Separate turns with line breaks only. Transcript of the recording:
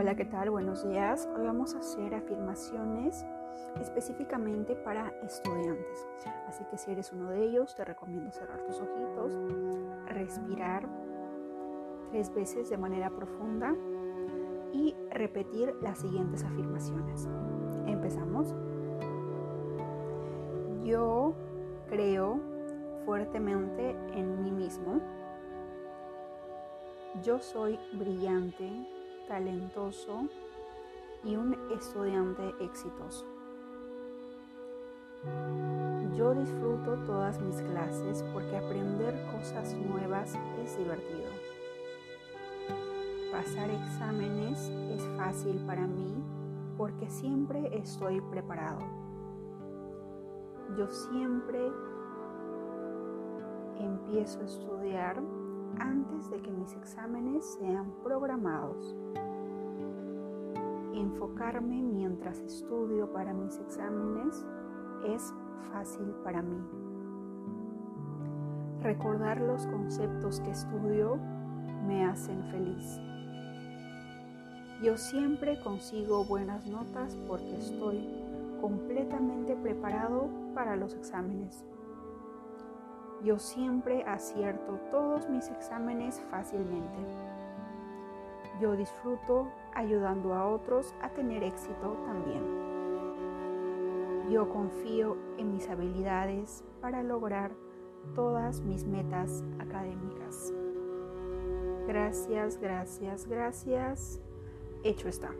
Hola, ¿qué tal? Buenos días. Hoy vamos a hacer afirmaciones específicamente para estudiantes. Así que si eres uno de ellos, te recomiendo cerrar tus ojitos, respirar tres veces de manera profunda y repetir las siguientes afirmaciones. Empezamos. Yo creo fuertemente en mí mismo. Yo soy brillante, talentoso y un estudiante exitoso. Yo disfruto todas mis clases porque aprender cosas nuevas es divertido. Pasar exámenes es fácil para mí porque siempre estoy preparado. Yo siempre empiezo a estudiar antes de que mis exámenes sean programados. Enfocarme mientras estudio para mis exámenes es fácil para mí. Recordar los conceptos que estudio me hacen feliz. Yo siempre consigo buenas notas porque estoy completamente preparado para los exámenes. Yo siempre acierto todos mis exámenes fácilmente. Yo disfruto ayudando a otros a tener éxito también. Yo confío en mis habilidades para lograr todas mis metas académicas. Gracias, gracias, gracias. Hecho está.